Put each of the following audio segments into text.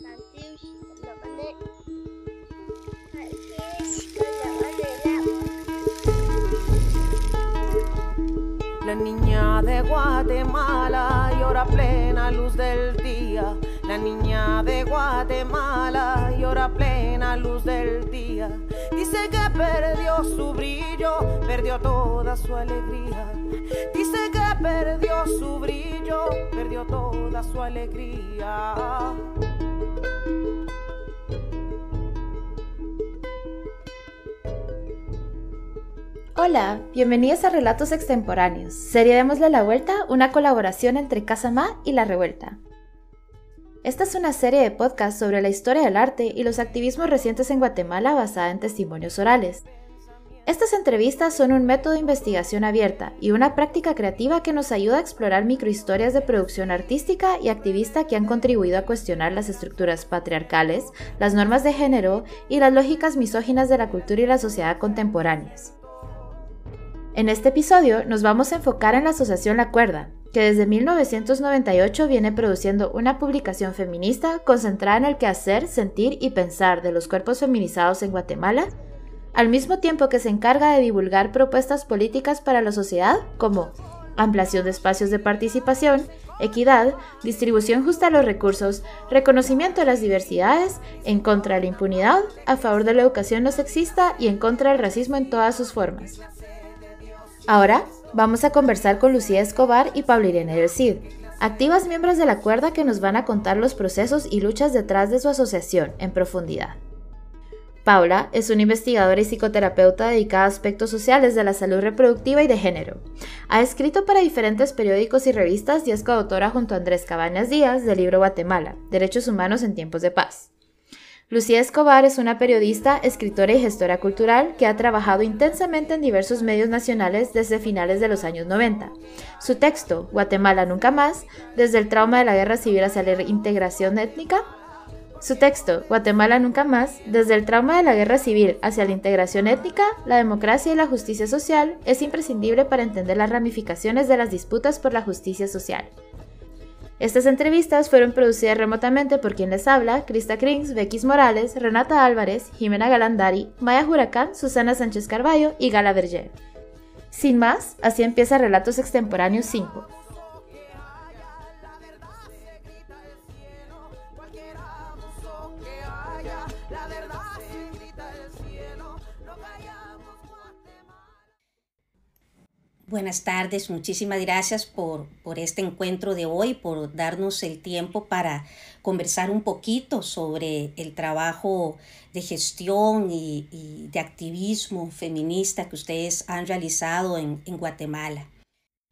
La niña de Guatemala llora plena luz del día. La niña de Guatemala llora plena luz del día. Dice que perdió su brillo, perdió toda su alegría. Dice que perdió su brillo, perdió toda su alegría. Hola, bienvenidos a Relatos Extemporáneos, serie Démosle la Vuelta, una colaboración entre Casa Ma y La Revuelta. Esta es una serie de podcasts sobre la historia del arte y los activismos recientes en Guatemala basada en testimonios orales. Estas entrevistas son un método de investigación abierta y una práctica creativa que nos ayuda a explorar microhistorias de producción artística y activista que han contribuido a cuestionar las estructuras patriarcales, las normas de género y las lógicas misóginas de la cultura y la sociedad contemporáneas. En este episodio nos vamos a enfocar en la Asociación La Cuerda, que desde 1998 viene produciendo una publicación feminista concentrada en el quehacer, sentir y pensar de los cuerpos feminizados en Guatemala, al mismo tiempo que se encarga de divulgar propuestas políticas para la sociedad como ampliación de espacios de participación, equidad, distribución justa de los recursos, reconocimiento de las diversidades, en contra de la impunidad, a favor de la educación no sexista y en contra del racismo en todas sus formas. Ahora vamos a conversar con Lucía Escobar y Pablo Irene del Cid, activas miembros de la cuerda que nos van a contar los procesos y luchas detrás de su asociación en profundidad. Paula es una investigadora y psicoterapeuta dedicada a aspectos sociales de la salud reproductiva y de género. Ha escrito para diferentes periódicos y revistas y es coautora junto a Andrés Cabañas Díaz del libro Guatemala, Derechos Humanos en Tiempos de Paz. Lucía Escobar es una periodista, escritora y gestora cultural que ha trabajado intensamente en diversos medios nacionales desde finales de los años 90. Su texto, Guatemala Nunca Más, desde el trauma de la guerra civil hacia la integración étnica, su texto, Guatemala Nunca Más, desde el trauma de la guerra civil hacia la integración étnica, la democracia y la justicia social, es imprescindible para entender las ramificaciones de las disputas por la justicia social. Estas entrevistas fueron producidas remotamente por quien les habla, Krista Krings, Bequis Morales, Renata Álvarez, Jimena Galandari, Maya Huracán, Susana Sánchez Carballo y Gala Berger. Sin más, así empieza Relatos Extemporáneos 5. Buenas tardes, muchísimas gracias por, por, este encuentro de hoy, por darnos el tiempo para conversar un poquito sobre el trabajo de gestión y, de activismo feminista que ustedes han realizado en, Guatemala.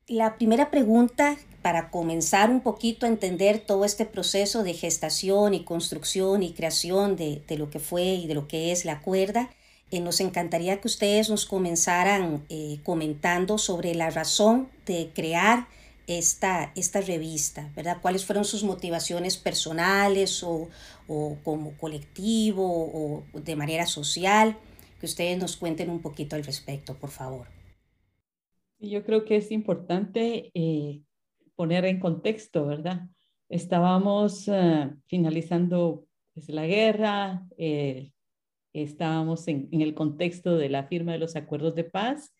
La primera pregunta para comenzar un poquito a entender todo este proceso de gestación y construcción y creación de, de lo que fue y de lo que es la cuerda eh, nos encantaría que ustedes nos comenzaran eh, comentando sobre la razón de crear esta, esta revista, ¿verdad? ¿Cuáles fueron sus motivaciones personales o, o como colectivo o de manera social? Que ustedes nos cuenten un poquito al respecto, por favor. Yo creo que es importante eh, poner en contexto, ¿verdad? Estábamos finalizando pues, la guerra, estábamos en, el contexto de la firma de los acuerdos de paz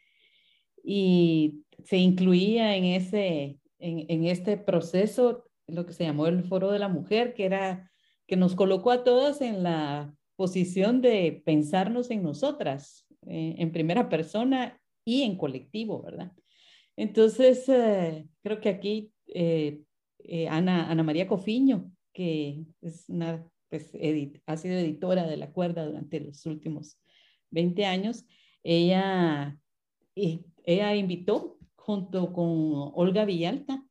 y se incluía en, ese, en, este proceso lo que se llamó el Foro de la Mujer, que era que nos colocó a todas en la posición de pensarnos en nosotras, eh, en primera persona y en colectivo, ¿verdad? Entonces, eh, creo que aquí eh, Ana, Ana María Cofiño, que es una pues, ha sido editora de La Cuerda durante los últimos 20 años, ella, ella invitó junto con Olga Villalta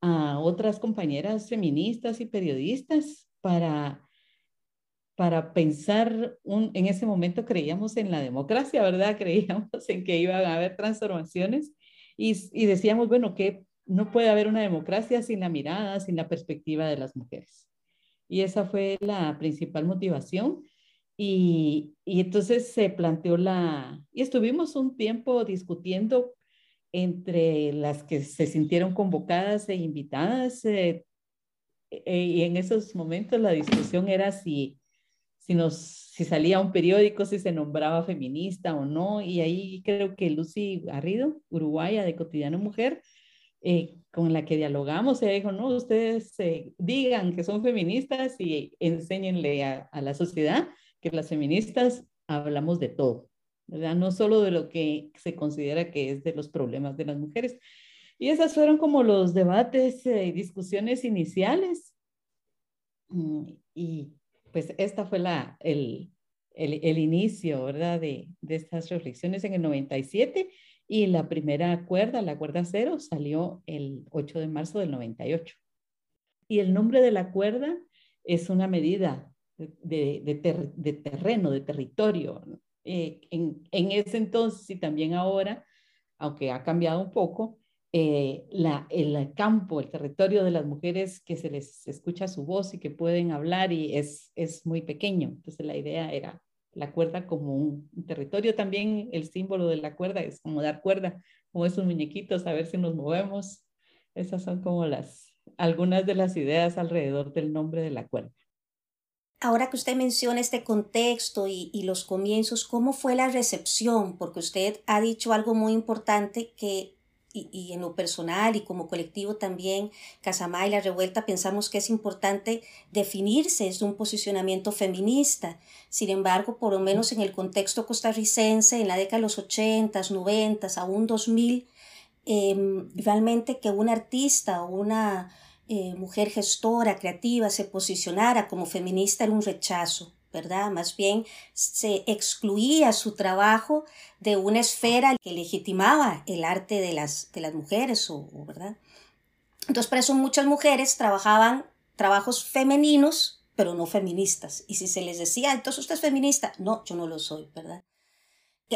a otras compañeras feministas y periodistas para, para pensar, un, en ese momento creíamos en la democracia, ¿verdad? Creíamos en que iban a haber transformaciones y, y decíamos, bueno, que no puede haber una democracia sin la mirada, sin la perspectiva de las mujeres. Y esa fue la principal motivación. Y, y entonces se planteó la, y estuvimos un tiempo discutiendo entre las que se sintieron convocadas e invitadas, eh, eh, y en esos momentos la discusión era si, si, nos, si salía un periódico, si se nombraba feminista o no, y ahí creo que Lucy Garrido, uruguaya de Cotidiano Mujer, eh, con la que dialogamos, ella dijo, no, ustedes digan que son feministas y enséñenle a, a, la sociedad que las feministas hablamos de todo, ¿verdad? No solo de lo que se considera que es de los problemas de las mujeres. Y esas fueron como los debates y discusiones iniciales. Mm, y pues esta fue la, el, el, el inicio, ¿verdad? De, de estas reflexiones en el 97 y la primera cuerda, la cuerda cero, salió el 8 de marzo del 98. Y el nombre de la cuerda es una medida de, de, terreno, de territorio. Eh, en, en, ese entonces y también ahora, aunque ha cambiado un poco, eh, la, el campo, el territorio de las mujeres que se les escucha su voz y que pueden hablar y es, es muy pequeño. Entonces la idea era la cuerda como un, territorio. También el símbolo de la cuerda es como dar cuerda, como esos muñequitos, a ver si nos movemos. Esas son como las algunas de las ideas alrededor del nombre de la cuerda. Ahora que usted menciona este contexto y, y, los comienzos, ¿cómo fue la recepción? Porque usted ha dicho algo muy importante que y, en lo personal y como colectivo también, Casamá y la Revuelta, pensamos que es importante definirse desde un posicionamiento feminista. Sin embargo, por lo menos en el contexto costarricense, en la década de los 80, 90, aún 2000, em, realmente que un artista o una eh, mujer gestora, creativa, se posicionara como feminista era un rechazo. ¿Verdad? Más bien se excluía su trabajo de una esfera que legitimaba el arte de las, de las mujeres, o, ¿verdad? Entonces, por eso muchas mujeres trabajaban trabajos femeninos, pero no feministas. Y si se les decía, entonces usted es feminista, no, yo no lo soy, ¿verdad?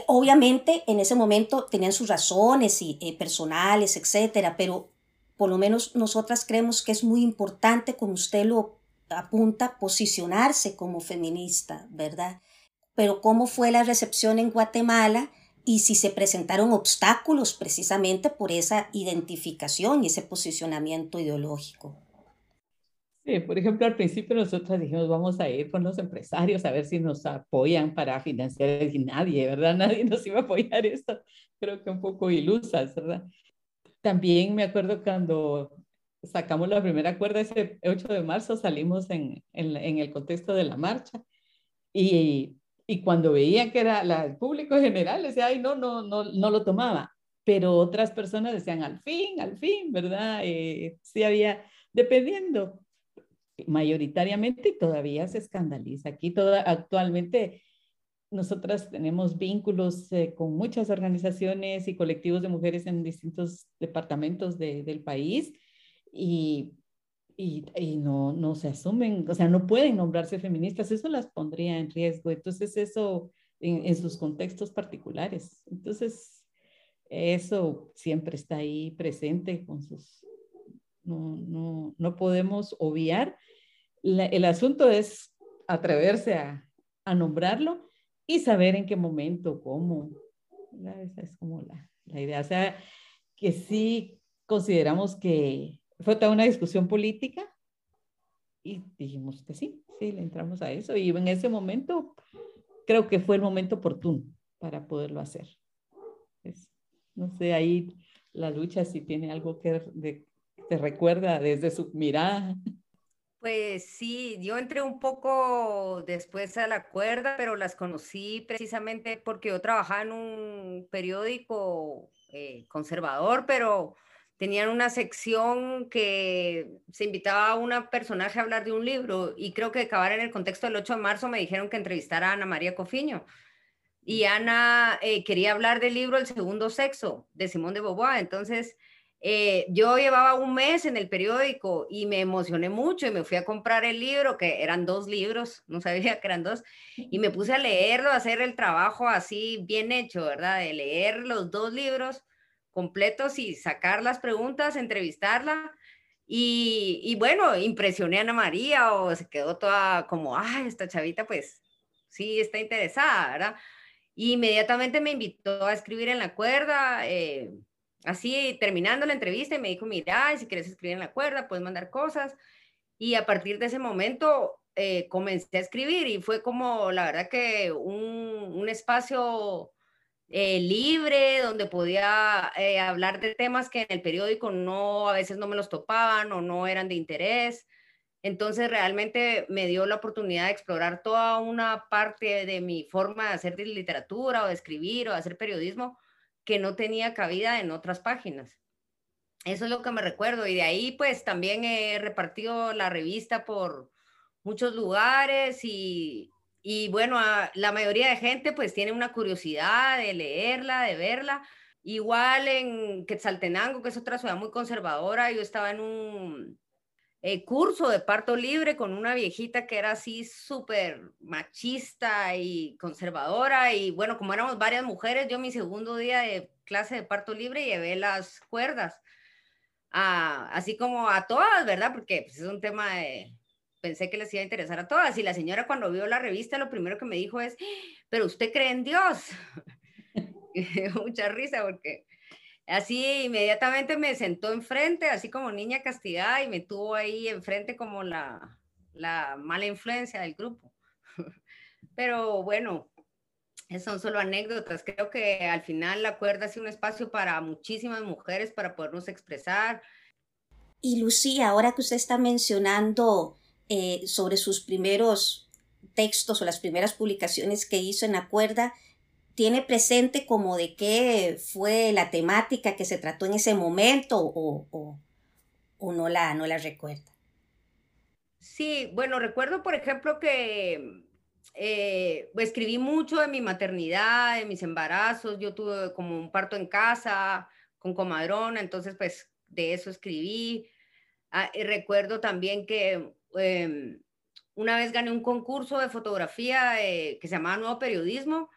Obviamente en ese momento tenían sus razones y, eh, personales, etcétera, pero por lo menos nosotras creemos que es muy importante, como usted lo apunta posicionarse como feminista, ¿verdad? Pero cómo fue la recepción en Guatemala y si se presentaron obstáculos precisamente por esa identificación y ese posicionamiento ideológico. Sí, por ejemplo, al principio nosotros dijimos, vamos a ir con los empresarios a ver si nos apoyan para financiar y nadie, ¿verdad? Nadie nos iba a apoyar esto. Creo que un poco ilusas, ¿verdad? También me acuerdo cuando sacamos la primera cuerda ese 8 de marzo, salimos en, en, el contexto de la marcha y, y cuando veían que era la, el público general, decía, ay, no, no, no, no lo tomaba. Pero otras personas decían, al fin, al fin, ¿verdad? Eh, sí había, dependiendo, mayoritariamente todavía se escandaliza. Aquí toda, actualmente nosotras tenemos vínculos eh, con muchas organizaciones y colectivos de mujeres en distintos departamentos de, del país y, y, y, no, no se asumen, o sea, no pueden nombrarse feministas, eso las pondría en riesgo. Entonces, eso en, en sus contextos particulares. Entonces, eso siempre está ahí presente con. No, no, no podemos obviar. El asunto es atreverse a, a, nombrarlo y saber en qué momento, cómo. Esa es como la, la idea. O sea, que sí consideramos que fue toda una discusión política y dijimos que sí, sí, le entramos a eso. Y en ese momento creo que fue el momento oportuno para poderlo hacer. no sé, ahí la lucha si tiene algo que te recuerda desde su mirada. Pues sí, yo entré un poco después a la cuerda, pero las conocí precisamente porque yo trabajaba en un periódico eh, conservador, pero tenían una sección que se invitaba a una personaje a hablar de un libro y creo que acabar en el contexto del 8 de marzo me dijeron que entrevistara a Ana María Cofiño. Y Ana eh, quería hablar del libro El segundo sexo de Simón de Beauvoir. Entonces, eh, yo llevaba un mes en el periódico y me emocioné mucho y me fui a comprar el libro, que eran dos libros, no sabía que eran dos, y me puse a leerlo, a hacer el trabajo así bien hecho, ¿verdad? De leer los dos libros completos y sacar las preguntas, entrevistarla. Y, bueno, impresioné a Ana María o se quedó toda como, ay, esta chavita pues sí está interesada, ¿verdad? Y inmediatamente me invitó a escribir en la cuerda, eh, así terminando la entrevista y me dijo, mira, si quieres escribir en la cuerda, puedes mandar cosas. Y a partir de ese momento eh, comencé a escribir y fue como, la verdad que un espacio eh, libre, donde podía eh, hablar de temas que en el periódico no, a veces no me los topaban o no eran de interés. Entonces realmente me dio la oportunidad de explorar toda una parte de mi forma de hacer literatura o de escribir o de hacer periodismo que no tenía cabida en otras páginas. Eso es lo que me recuerdo y de ahí pues también he repartido la revista por muchos lugares y, y bueno, la mayoría de gente pues tiene una curiosidad de leerla, de verla. Igual en Quetzaltenango, que es otra ciudad muy conservadora, yo estaba en un eh, curso de parto libre con una viejita que era así súper machista y conservadora. Y bueno, como éramos varias mujeres, yo mi segundo día de clase de parto libre llevé las cuerdas. así como a todas, ¿verdad? Porque pues, es un tema de, pensé que les iba a interesar a todas. Y la señora cuando vio la revista, lo primero que me dijo es, pero usted cree en Dios. mucha risa porque así inmediatamente me sentó enfrente, así como niña castigada, y me tuvo ahí enfrente como la, la mala influencia del grupo. pero bueno, son solo anécdotas. Creo que al final la cuerda ha sido un espacio para muchísimas mujeres para podernos expresar. Y Lucía, ahora que usted está mencionando eh, sobre sus primeros textos o las primeras publicaciones que hizo en la cuerda, tiene presente como de qué fue la temática que se trató en ese momento o, o, no, la, no la recuerda. Sí, bueno, recuerdo, por ejemplo, que eh, escribí mucho de mi maternidad, de mis embarazos. Yo tuve como un parto en casa con comadrona, entonces pues de eso escribí. Ah, y recuerdo también que Em, una vez gané un concurso de fotografía eh, que se llamaba Nuevo Periodismo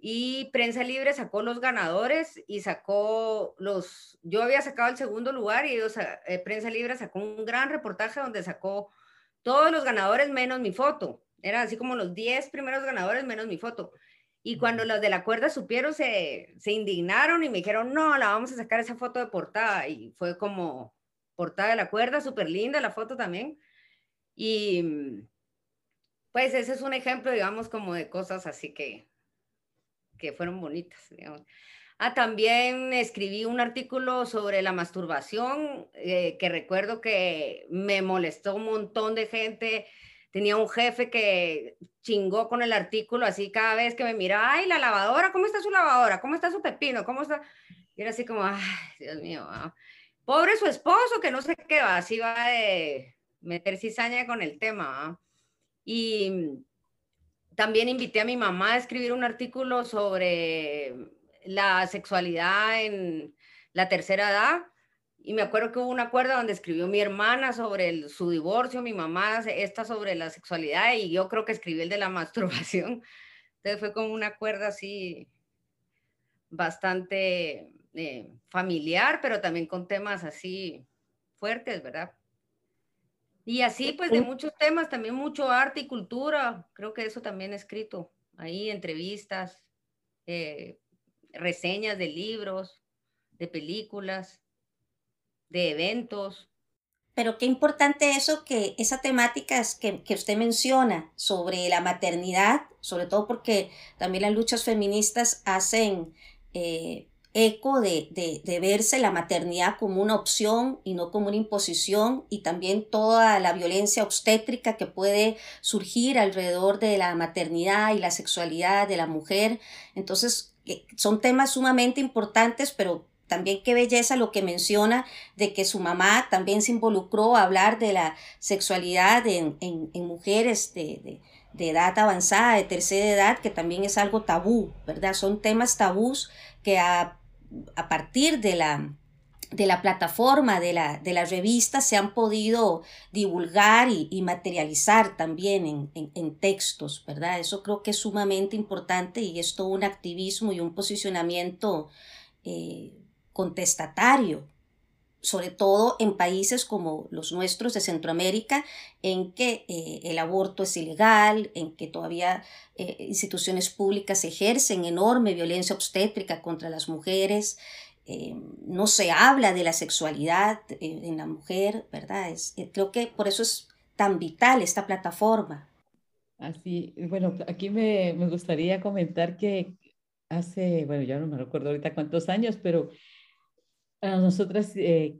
y Prensa Libre sacó los ganadores y sacó los, yo había sacado el segundo lugar y ellos, eh, Prensa Libre sacó un gran reportaje donde sacó todos los ganadores menos mi foto. Eran así como los 10 primeros ganadores menos mi foto. Y cuando los de la cuerda supieron, se, se indignaron y me dijeron, no, la vamos a sacar esa foto de portada. Y fue como portada de la cuerda, súper linda la foto también. Y mm, pues ese es un ejemplo, digamos, como de cosas así que, que fueron bonitas, digamos. Ah, también escribí un artículo sobre la masturbación, eh, que recuerdo que me molestó un montón de gente. Tenía un jefe que chingó con el artículo, así cada vez que me miraba, ay, la lavadora, ¿cómo está su lavadora? ¿Cómo está su pepino? ¿Cómo está? Y era así como, ay, Dios mío, pobre su esposo, que no sé qué va, así va de, meter cizaña con el tema. Y también invité a mi mamá a escribir un artículo sobre la sexualidad en la tercera edad. Y me acuerdo que hubo un acuerdo donde escribió mi hermana sobre su divorcio, mi mamá esta sobre la sexualidad y yo creo que escribí el de la masturbación. Entonces fue como un acuerdo así bastante eh, familiar, pero también con temas así fuertes, ¿verdad? Y así, pues, de muchos temas, también mucho arte y cultura. Creo que eso también he escrito. Ahí, entrevistas, eh, reseñas de libros, de películas, de eventos. Pero qué importante eso, que esa temática que, que usted menciona sobre la maternidad, sobre todo porque también las luchas feministas hacen eh, eco de, de, verse la maternidad como una opción y no como una imposición y también toda la violencia obstétrica que puede surgir alrededor de la maternidad y la sexualidad de la mujer. Entonces, eh, son temas sumamente importantes, pero también qué belleza lo que menciona de que su mamá también se involucró a hablar de la sexualidad en, en, en mujeres de, de, de, edad avanzada, de tercera edad, que también es algo tabú, ¿verdad? Son temas tabús que a a partir de la, de la plataforma de la, de revista se han podido divulgar y, materializar también en, en, textos, ¿verdad? Eso creo que es sumamente importante y es todo un activismo y un posicionamiento eh, contestatario, sobre todo en países como los nuestros de Centroamérica, en que eh, el aborto es ilegal, en que todavía eh, instituciones públicas ejercen enorme violencia obstétrica contra las mujeres, eh, no se habla de la sexualidad en la mujer, ¿verdad? Es, creo que por eso es tan vital esta plataforma. Así, bueno, aquí me, me gustaría comentar que hace, bueno, ya no me recuerdo ahorita cuántos años, pero a nosotras eh,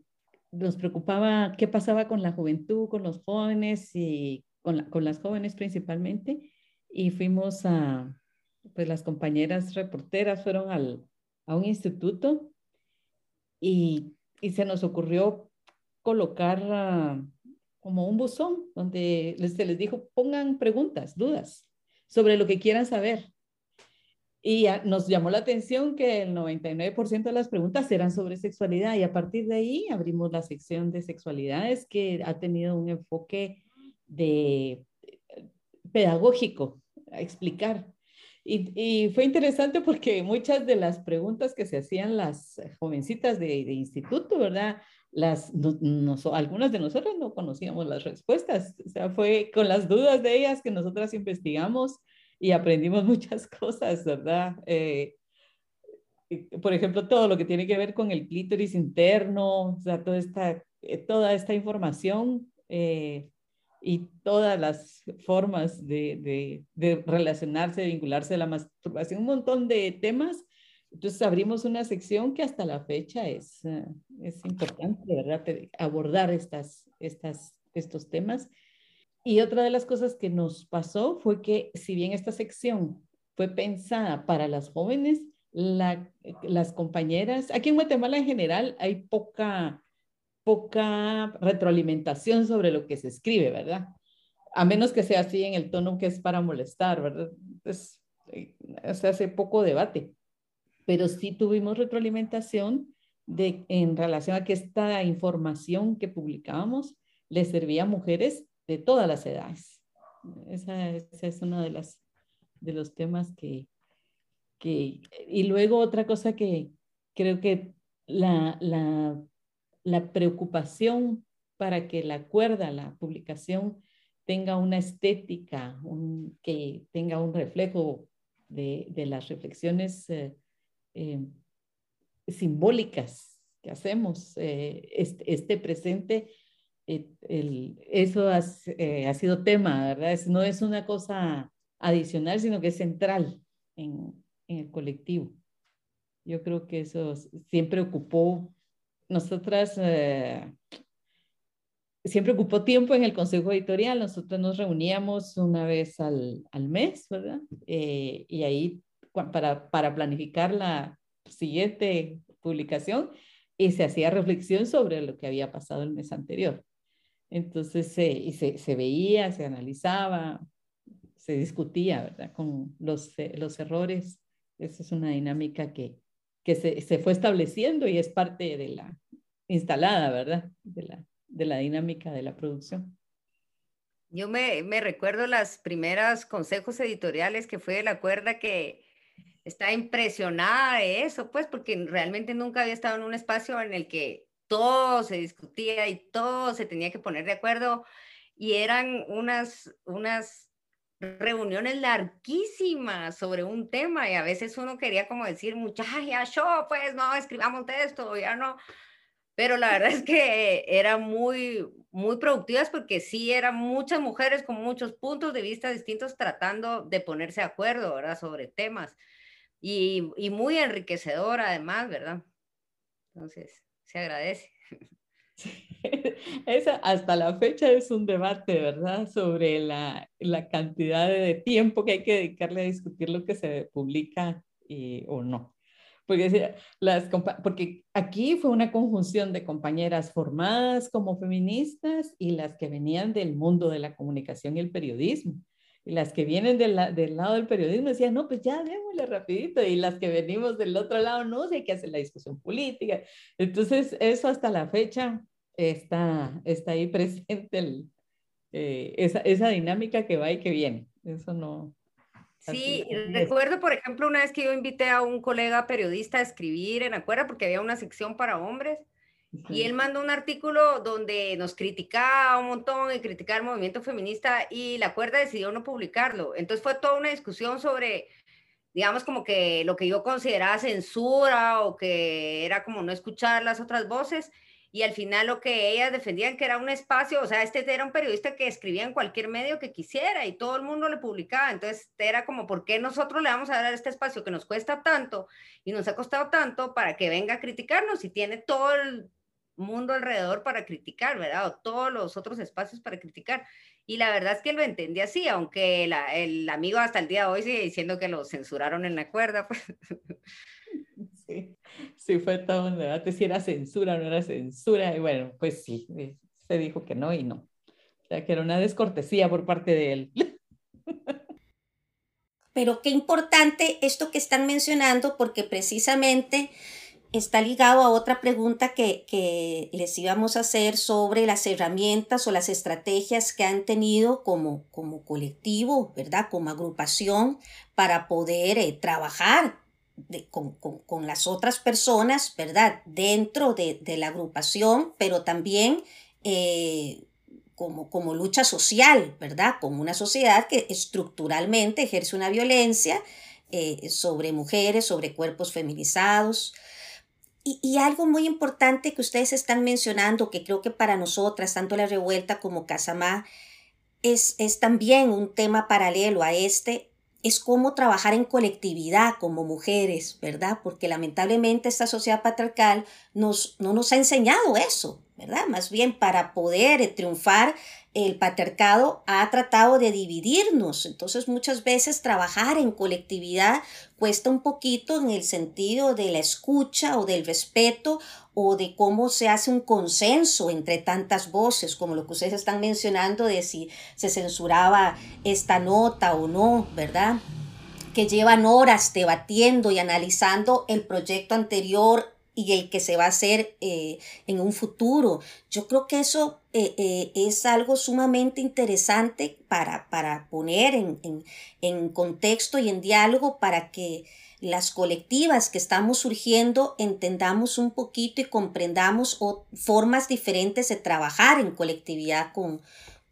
nos preocupaba qué pasaba con la juventud, con los jóvenes y con, las jóvenes principalmente. Y fuimos a, pues las compañeras reporteras fueron al, a un instituto y, y se nos ocurrió colocar uh, como un buzón donde se les dijo pongan preguntas, dudas sobre lo que quieran saber. Y nos llamó la atención que el 99% de las preguntas eran sobre sexualidad y a partir de ahí abrimos la sección de sexualidades que ha tenido un enfoque de pedagógico, a explicar. Y, y, fue interesante porque muchas de las preguntas que se hacían las jovencitas de, de instituto, ¿verdad? Las, algunas de nosotros no conocíamos las respuestas. O sea, fue con las dudas de ellas que nosotras investigamos y aprendimos muchas cosas, ¿verdad? Eh, por ejemplo, todo lo que tiene que ver con el clítoris interno, o sea, toda esta, eh, toda esta información eh, y todas las formas de, de, de, relacionarse, de vincularse a la masturbación, un montón de temas. Entonces abrimos una sección que hasta la fecha es, es importante, ¿verdad? Abordar estas, estas, estos temas y otra de las cosas que nos pasó fue que si bien esta sección fue pensada para las jóvenes, las compañeras, aquí en Guatemala en general hay poca, poca retroalimentación sobre lo que se escribe, ¿verdad? A menos que sea así en el tono que es para molestar, ¿verdad? Pues, se hace poco debate. Pero sí tuvimos retroalimentación de, en relación a que esta información que publicábamos le servía a mujeres de todas las edades. Esa, es uno de, las, de los temas que, que... Y luego otra cosa que creo que la, la, la preocupación para que la cuerda, la publicación, tenga una estética, un, que tenga un reflejo de, de las reflexiones eh, eh, simbólicas que hacemos, eh, este, este, presente eh, el, eso eh, ha sido tema, ¿verdad? no es una cosa adicional, sino que es central en, en el colectivo. Yo creo que eso siempre ocupó, nosotras, eh, siempre ocupó tiempo en el consejo editorial, nosotros nos reuníamos una vez al, al mes, ¿verdad? y ahí para, para planificar la siguiente publicación y se hacía reflexión sobre lo que había pasado el mes anterior. Entonces se, se, veía, se analizaba, se discutía, ¿verdad? Con los, eh, los errores. Esa es una dinámica que, que se, se, fue estableciendo y es parte de la instalada, ¿verdad? De la, de la dinámica de la producción. Yo me, me recuerdo las primeras consejos editoriales que fue de la cuerda que está impresionada de eso, pues porque realmente nunca había estado en un espacio en el que todo se discutía y todo se tenía que poner de acuerdo y eran unas, unas reuniones larguísimas sobre un tema y a veces uno quería como decir, muchachos, ya yo, pues no, escribamos texto, ya no. Pero la verdad es que eran muy, muy productivas porque sí eran muchas mujeres con muchos puntos de vista distintos tratando de ponerse de acuerdo, ¿verdad? Sobre temas. Y, y muy enriquecedor además, ¿verdad? Entonces, se agradece. Esa, hasta la fecha es un debate, ¿verdad? Sobre la, la, cantidad de tiempo que hay que dedicarle a discutir lo que se publica y, o no. Porque, las, porque aquí fue una conjunción de compañeras formadas como feministas y las que venían del mundo de la comunicación y el periodismo. Y las que vienen del, del lado del periodismo decían, no, pues ya démosle rapidito. Y las que venimos del otro lado, no, sé que hacer la discusión política. Entonces, eso hasta la fecha está, está ahí presente el, eh, esa, esa dinámica que va y que viene. Eso no, Sí, recuerdo, por ejemplo, una vez que yo invité a un colega periodista a escribir en Acuerda, porque había una sección para hombres, y él mandó un artículo donde nos criticaba un montón y criticaba el movimiento feminista y la cuerda decidió no publicarlo. Entonces fue toda una discusión sobre, digamos, como que lo que yo consideraba censura o que era como no escuchar las otras voces. y al final lo que ellas defendían que era un espacio, o sea, este era un periodista que escribía en cualquier medio que quisiera y todo el mundo le publicaba, entonces era como, ¿por qué nosotros le vamos a dar este espacio que nos cuesta tanto y nos ha costado tanto para que venga a criticarnos y tiene todo el mundo alrededor para criticar, ¿verdad? O todos los otros espacios para criticar. Y la verdad es que lo entendí así, aunque el amigo hasta el día de hoy sigue diciendo que lo censuraron en la cuerda. Pues. Sí, sí, fue todo un debate si era censura o no era censura. Y bueno, pues sí, eh, se dijo que no y no. O sea, que era una descortesía por parte de él. Pero qué importante esto que están mencionando, porque precisamente está ligado a otra pregunta que, que, les íbamos a hacer sobre las herramientas o las estrategias que han tenido como, como colectivo, ¿verdad? Como agrupación para poder eh, trabajar con, las otras personas, ¿verdad? Dentro de, la agrupación, pero también eh, como, como lucha social, ¿verdad? Como una sociedad que estructuralmente ejerce una violencia eh, sobre mujeres, sobre cuerpos feminizados. Y, algo muy importante que ustedes están mencionando, que creo que para nosotras, tanto la revuelta como Casamá, es, es también un tema paralelo a este, es cómo trabajar en colectividad como mujeres, ¿verdad? Porque lamentablemente esta sociedad patriarcal nos, no nos ha enseñado eso, ¿verdad? Más bien para poder triunfar, el patriarcado ha tratado de dividirnos. Entonces muchas veces trabajar en colectividad cuesta un poquito en el sentido de la escucha o del respeto o de cómo se hace un consenso entre tantas voces, como lo que ustedes están mencionando de si se censuraba esta nota o no, ¿verdad? Que llevan horas debatiendo y analizando el proyecto anterior y el que se va a hacer eh, en un futuro. Yo creo que eso eh, eh, es algo sumamente interesante para, para poner en, en, en, contexto y en diálogo para que las colectivas que estamos surgiendo entendamos un poquito y comprendamos formas diferentes de trabajar en colectividad con,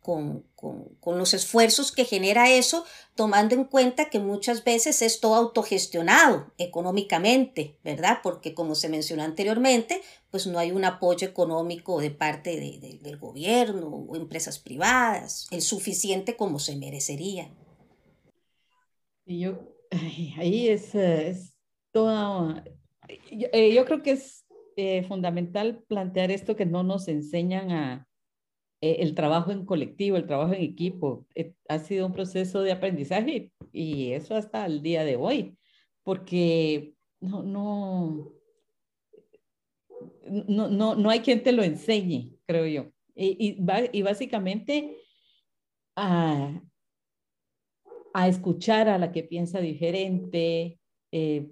con, con, los esfuerzos que genera eso, tomando en cuenta que muchas veces es todo autogestionado económicamente, ¿verdad? Porque como se mencionó anteriormente, pues no hay un apoyo económico de parte del gobierno o empresas privadas, el suficiente como se merecería. Y yo, ahí es, es toda, eh, yo, creo que es eh, fundamental plantear esto que no nos enseñan a eh, el trabajo en colectivo, el trabajo en equipo, eh, ha sido un proceso de aprendizaje y eso hasta el día de hoy, porque no, no, no, no, hay quien te lo enseñe, creo yo. Y, y, básicamente a, a, escuchar a la que piensa diferente, eh,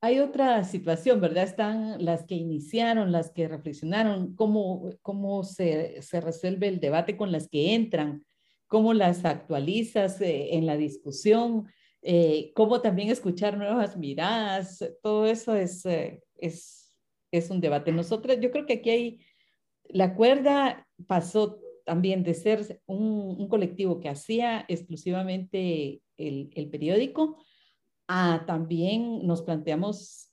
hay otra situación, ¿verdad? Están las que iniciaron, las que reflexionaron, cómo, cómo se, se resuelve el debate con las que entran, cómo las actualizas eh, en la discusión, eh, cómo también escuchar nuevas miradas, todo eso es, eh, es, es un debate. Nosotros, yo creo que aquí hay, la cuerda pasó también de ser un, un colectivo que hacía exclusivamente el, el periódico, Ah, también nos planteamos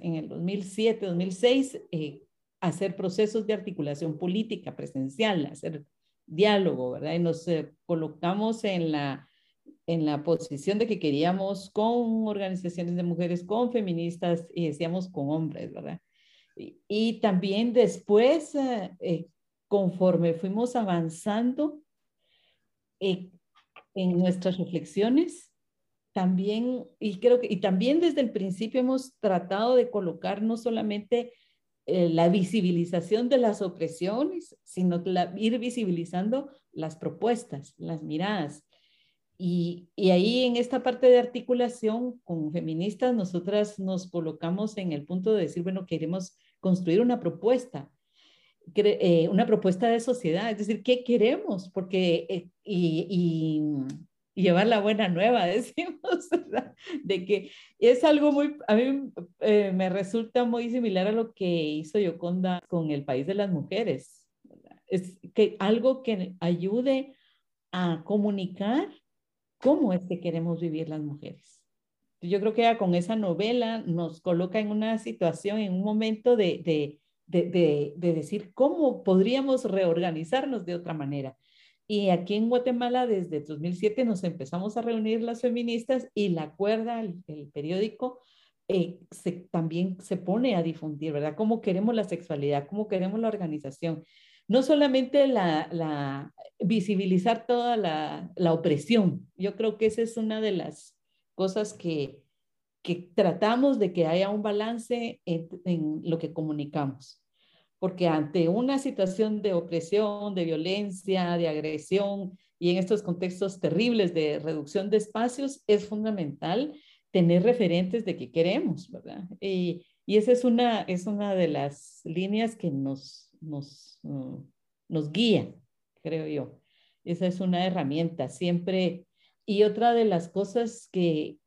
en el 2007, 2006, eh, hacer procesos de articulación política presencial, hacer diálogo, ¿verdad? Y nos eh, colocamos en la, en la posición de que queríamos con organizaciones de mujeres, con feministas y decíamos con hombres, ¿verdad? Y, también después, eh, conforme fuimos avanzando en nuestras reflexiones, también, y creo que, y también desde el principio hemos tratado de colocar no solamente eh, la visibilización de las opresiones, sino ir visibilizando las propuestas, las miradas. Y, y, ahí en esta parte de articulación con feministas, nosotras nos colocamos en el punto de decir, bueno, queremos construir una propuesta, eh, una propuesta de sociedad, es decir, ¿qué queremos? Porque, eh, y llevar la buena nueva, decimos, de que es algo muy, a mí eh, me resulta muy similar a lo que hizo Yoconda con el país de las mujeres. Es que algo que ayude a comunicar cómo es que queremos vivir las mujeres. Yo creo que con esa novela nos coloca en una situación, en un momento de, de, de, de, decir cómo podríamos reorganizarnos de otra manera. Y aquí en Guatemala, desde 2007, nos empezamos a reunir las feministas y la cuerda, el, periódico, eh, se, también se pone a difundir, ¿verdad? Cómo queremos la sexualidad, cómo queremos la organización. No solamente la, la visibilizar toda la, la, opresión. Yo creo que esa es una de las cosas que, que tratamos de que haya un balance en lo que comunicamos porque ante una situación de opresión, de violencia, de agresión y en estos contextos terribles de reducción de espacios, es fundamental tener referentes de qué queremos, ¿verdad? Y, esa es una, es una de las líneas que nos, nos, mm, nos guía, creo yo. Esa es una herramienta siempre. Y otra de las cosas que,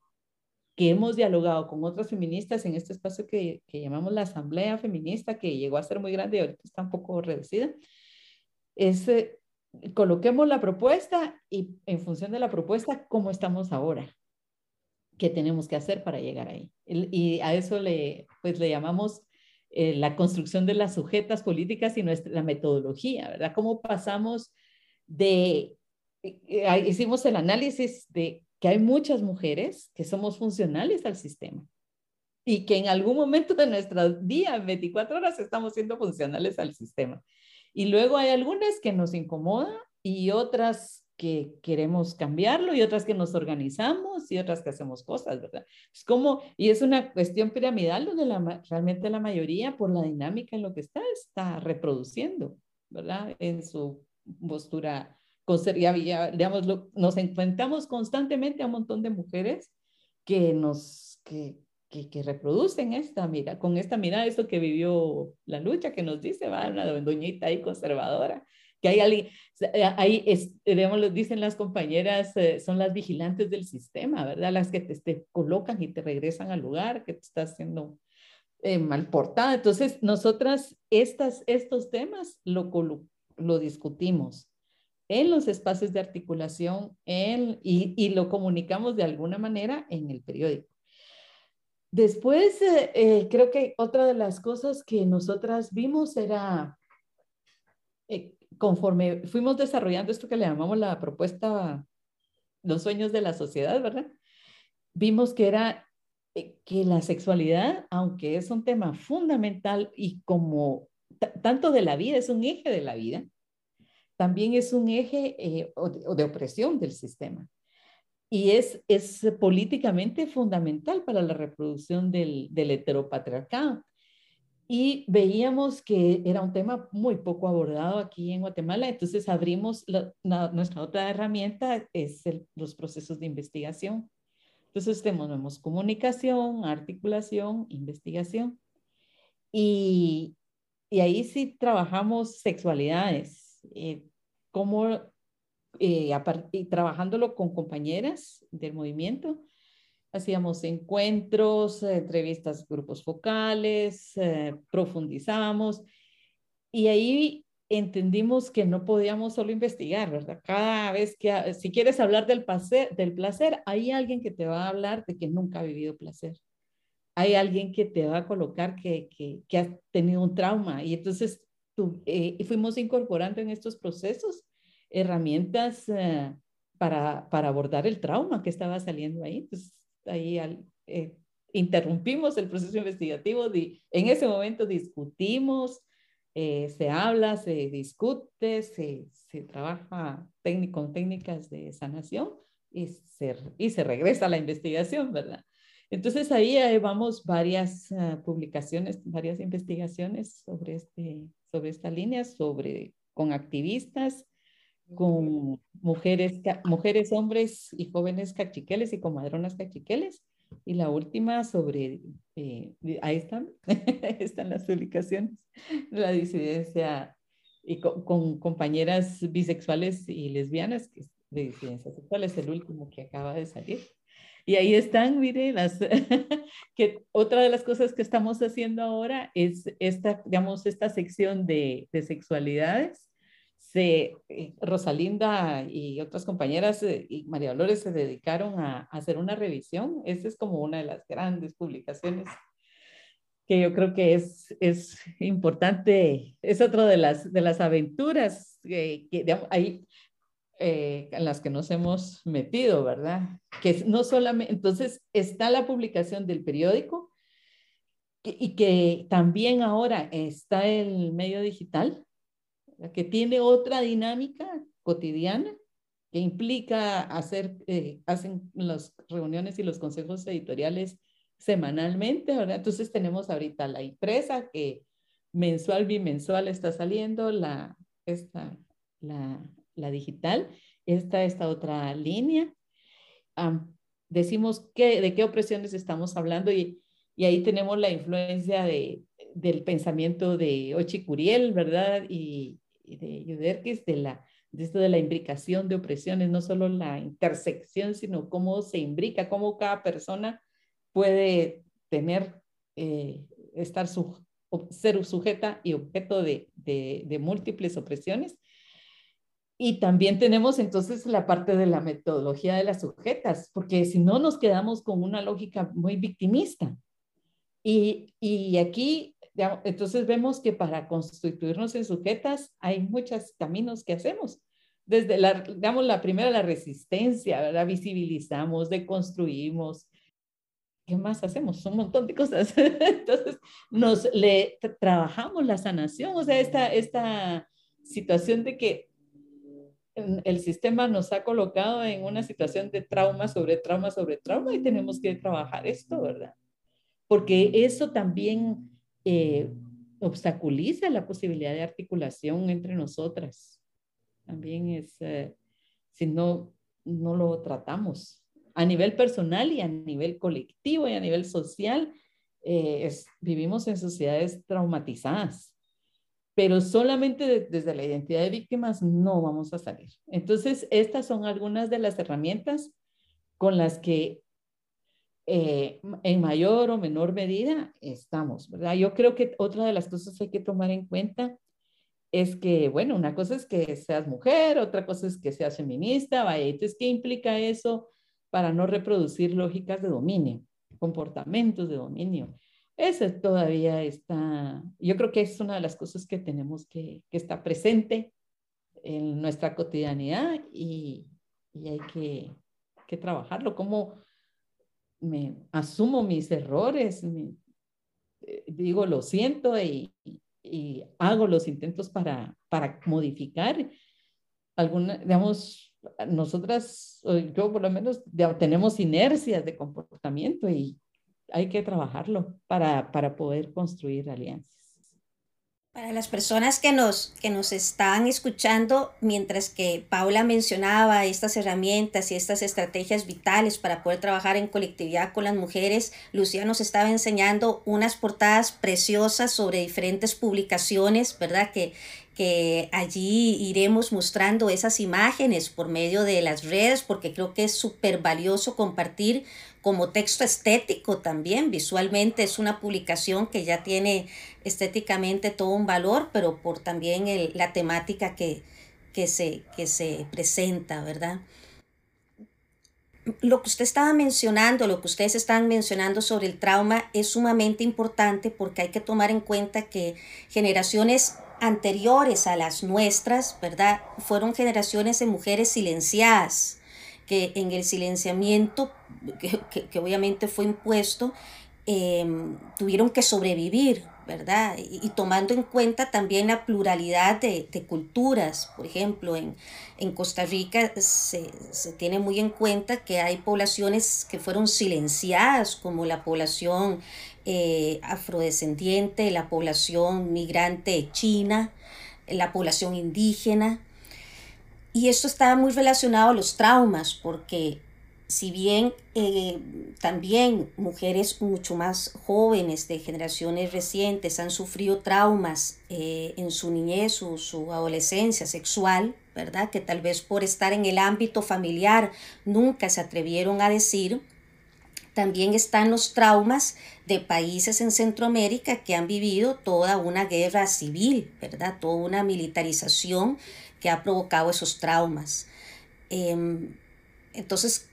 que hemos dialogado con otras feministas en este espacio que, que, llamamos la Asamblea Feminista, que llegó a ser muy grande y ahorita está un poco reducida, es eh, coloquemos la propuesta y en función de la propuesta, ¿cómo estamos ahora? ¿Qué tenemos que hacer para llegar ahí? Y a eso le, pues, le llamamos eh, la construcción de las sujetas políticas y nuestra, la metodología, ¿verdad? ¿Cómo pasamos de, eh, hicimos el análisis de que hay muchas mujeres que somos funcionales al sistema y que en algún momento de nuestro día, 24 horas, estamos siendo funcionales al sistema. Y luego hay algunas que nos incomodan y otras que queremos cambiarlo y otras que nos organizamos y otras que hacemos cosas, ¿verdad? Es como, y es una cuestión piramidal donde la, realmente la mayoría, por la dinámica en lo que está, está reproduciendo, ¿verdad? En su postura digamos, nos enfrentamos constantemente a un montón de mujeres que nos, que, que, que, reproducen esta mira, con esta mirada, esto que vivió la lucha, que nos dice, va, una doñita ahí conservadora, que hay alguien, ahí, digamos, dicen las compañeras, eh, son las vigilantes del sistema, ¿verdad? Las que te, te, colocan y te regresan al lugar que te está haciendo eh, mal portada. Entonces, nosotras estas, estos temas lo, lo discutimos en los espacios de articulación y, lo comunicamos de alguna manera en el periódico. Después, eh, eh, creo que otra de las cosas que nosotras vimos era, eh, conforme fuimos desarrollando esto que le llamamos la propuesta, los sueños de la sociedad, ¿verdad? Vimos que era que la sexualidad, aunque es un tema fundamental y como tanto de la vida, es un eje de la vida, también es un eje eh, de, opresión del sistema. Y es, es políticamente fundamental para la reproducción del, del heteropatriarcado. Y veíamos que era un tema muy poco abordado aquí en Guatemala, entonces abrimos nuestra otra herramienta, es los procesos de investigación. Entonces tenemos comunicación, articulación, investigación. Y, y ahí sí trabajamos sexualidades, eh, cómo, eh, trabajándolo con compañeras del movimiento, hacíamos encuentros, entrevistas, grupos focales, eh, profundizamos y ahí entendimos que no podíamos solo investigar, ¿verdad? Cada vez que, si quieres hablar del placer, del placer, hay alguien que te va a hablar de que nunca ha vivido placer. Hay alguien que te va a colocar que, que, que tenido un trauma y entonces eh, fuimos incorporando en estos procesos herramientas eh, para, para, abordar el trauma que estaba saliendo ahí. Entonces, ahí eh, interrumpimos el proceso investigativo, y en ese momento discutimos, se habla, se discute, se, se trabaja con técnicas de sanación y se, y se regresa a la investigación, ¿verdad? Entonces ahí vamos varias publicaciones, varias investigaciones sobre este, sobre esta línea, sobre, con activistas, con mujeres, mujeres, hombres y jóvenes cachiqueles y comadronas cachiqueles. Y la última sobre, eh, ahí están, están las publicaciones, la disidencia y con, compañeras bisexuales y lesbianas que de disidencia sexual, es el último que acaba de salir. Y ahí están, mire, las, que otra de las cosas que estamos haciendo ahora es esta, digamos, esta sección de, de sexualidades. Se, eh, Rosalinda y otras compañeras eh, y María Dolores se dedicaron a, hacer una revisión. Esa es como una de las grandes publicaciones que yo creo que es, es importante, es otra de las, de las aventuras que, que hay, eh, en las que nos hemos metido, ¿verdad? Que no solamente, entonces está la publicación del periódico y que también ahora está el medio digital, que tiene otra dinámica cotidiana que implica hacer, eh, hacen las reuniones y los consejos editoriales semanalmente, ¿verdad? Entonces tenemos ahorita la impresa que mensual, bimensual está saliendo, la, esta, la, la digital, esta, esta otra línea. decimos que, de qué opresiones estamos hablando y, y ahí tenemos la influencia de, del pensamiento de Ochi Curiel, ¿verdad? Y, de Yuderkis, de la de esto de la imbricación de opresiones, no solo la intersección, sino cómo se imbrica, cómo cada persona puede tener, eh, estar ser sujeta y objeto de, de, múltiples opresiones. Y también tenemos entonces la parte de la metodología de las sujetas, porque si no nos quedamos con una lógica muy victimista. Y, y aquí, entonces vemos que para constituirnos en sujetas hay muchos caminos que hacemos. Desde la, la primera, la resistencia, la visibilizamos, deconstruimos, ¿qué más hacemos? Un montón de cosas. Entonces, nos le trabajamos la sanación, o sea, esta, esta situación de que el sistema nos ha colocado en una situación de trauma sobre trauma sobre trauma y tenemos que trabajar esto, ¿verdad? Porque eso también eh, obstaculiza la posibilidad de articulación entre nosotras. También es, eh, si no, no lo tratamos a nivel personal y a nivel colectivo y a nivel social, eh, vivimos en sociedades traumatizadas, pero solamente desde la identidad de víctimas no vamos a salir. Entonces, estas son algunas de las herramientas con las que eh, en mayor o menor medida estamos, ¿verdad? Yo creo que otra de las cosas que hay que tomar en cuenta es que, bueno, una cosa es que seas mujer, otra cosa es que seas feminista, vaya, entonces, ¿qué implica eso? para no reproducir lógicas de dominio, comportamientos de dominio. Eso todavía está, yo creo que es una de las cosas que tenemos que, que está presente en nuestra cotidianidad y, y hay que, que, trabajarlo. Cómo me asumo mis errores, eh, digo lo siento y, y, hago los intentos para, para modificar alguna, digamos, nosotras, yo por lo menos, tenemos inercias de comportamiento y hay que trabajarlo para, para poder construir alianzas. Para las personas que nos, que nos están escuchando, mientras que Paula mencionaba estas herramientas y estas estrategias vitales para poder trabajar en colectividad con las mujeres, Lucía nos estaba enseñando unas portadas preciosas sobre diferentes publicaciones, ¿verdad? Que, que allí iremos mostrando esas imágenes por medio de las redes, porque creo que es súper valioso compartir como texto estético también. Visualmente es una publicación que ya tiene estéticamente todo un valor, pero por también la temática que, que, se, que se presenta, ¿verdad? Lo que usted estaba mencionando, lo que ustedes están mencionando sobre el trauma es sumamente importante porque hay que tomar en cuenta que generaciones anteriores a las nuestras, ¿verdad? Fueron generaciones de mujeres silenciadas, que en el silenciamiento, que, obviamente fue impuesto, em, tuvieron que sobrevivir, ¿verdad? Y, tomando en cuenta también la pluralidad de, culturas. Por ejemplo, en, Costa Rica se, se, tiene muy en cuenta que hay poblaciones que fueron silenciadas, como la población eh, afrodescendiente, la población migrante china, la población indígena. Y esto está muy relacionado a los traumas, porque si bien eh, también mujeres mucho más jóvenes de generaciones recientes han sufrido traumas eh, en su niñez o su adolescencia sexual, ¿verdad? Que tal vez por estar en el ámbito familiar nunca se atrevieron a decir, también están los traumas de países en Centroamérica que han vivido toda una guerra civil, ¿verdad? Toda una militarización que ha provocado esos traumas. Em, entonces,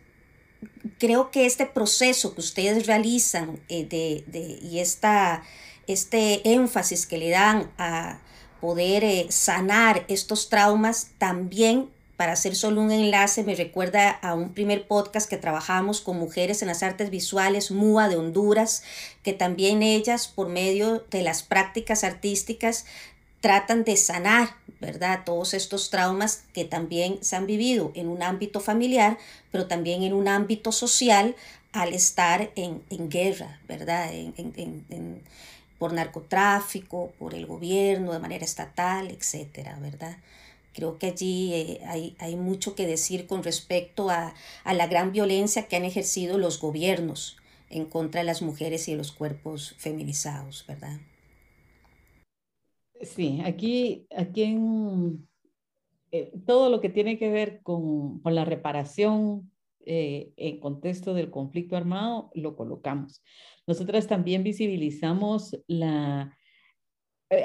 creo que este proceso que ustedes realizan eh, de, y esta, este énfasis que le dan a poder eh, sanar estos traumas también para hacer solo un enlace, me recuerda a un primer podcast que trabajamos con mujeres en las artes visuales, MUA de Honduras, que también ellas, por medio de las prácticas artísticas, tratan de sanar, ¿verdad? Todos estos traumas que también se han vivido en un ámbito familiar, pero también en un ámbito social al estar en, guerra, ¿verdad? por narcotráfico, por el gobierno, de manera estatal, etcétera, ¿verdad? Creo que allí eh, hay, hay, mucho que decir con respecto a, a, la gran violencia que han ejercido los gobiernos en contra de las mujeres y de los cuerpos feminizados, ¿verdad? Sí, aquí, aquí en eh, todo lo que tiene que ver con, con la reparación eh, en contexto del conflicto armado, lo colocamos. Nosotras también visibilizamos la...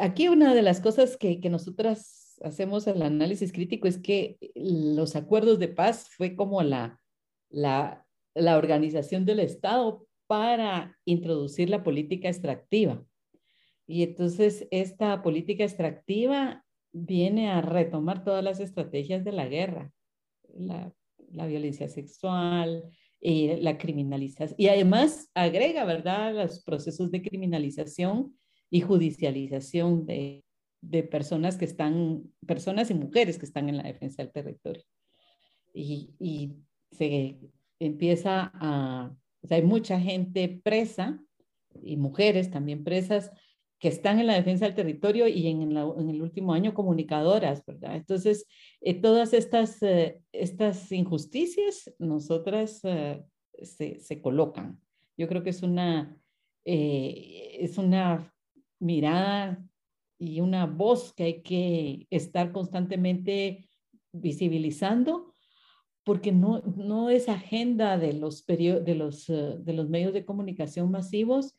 Aquí una de las cosas que, que nosotras hacemos el análisis crítico es que los acuerdos de paz fue como la, la, la organización del Estado para introducir la política extractiva. Y entonces esta política extractiva viene a retomar todas las estrategias de la guerra, la, la violencia sexual, y la criminalización. Y además agrega, ¿verdad?, los procesos de criminalización y judicialización de, de personas que están, personas y mujeres que están en la defensa del territorio. Y, y se empieza a, hay mucha gente presa y mujeres también presas que están en la defensa del territorio y en, el último año comunicadoras, ¿verdad? Entonces, eh, todas estas, eh, estas injusticias, nosotras eh, se, se, colocan. Yo creo que es una, es una mirada y una voz que hay que estar constantemente visibilizando, porque no, no es agenda de los, de, los, de los medios de comunicación masivos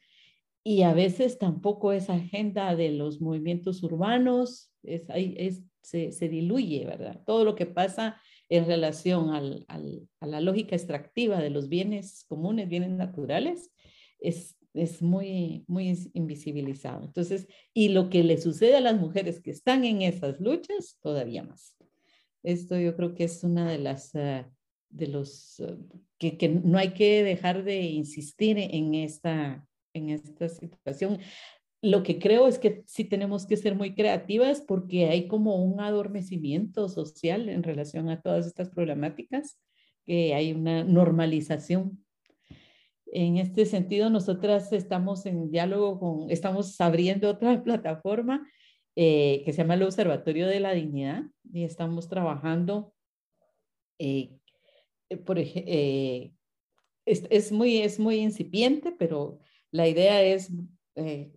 y a veces tampoco es agenda de los movimientos urbanos, es, es, se, se, diluye, ¿verdad? Todo lo que pasa en relación al, al, a la lógica extractiva de los bienes comunes, bienes naturales, es, es muy, muy invisibilizado. Entonces, y lo que le sucede a las mujeres que están en esas luchas, todavía más. Esto yo creo que es una de las, eh, de los, eh, que, que, no hay que dejar de insistir en esta, en esta situación. Lo que creo es que sí tenemos que ser muy creativas porque hay como un adormecimiento social en relación a todas estas problemáticas, que hay una normalización en este sentido, nosotras estamos en diálogo con, estamos abriendo otra plataforma eh, que se llama el Observatorio de la Dignidad y estamos trabajando, eh, eh, por es, es, muy, es muy incipiente, pero la idea es,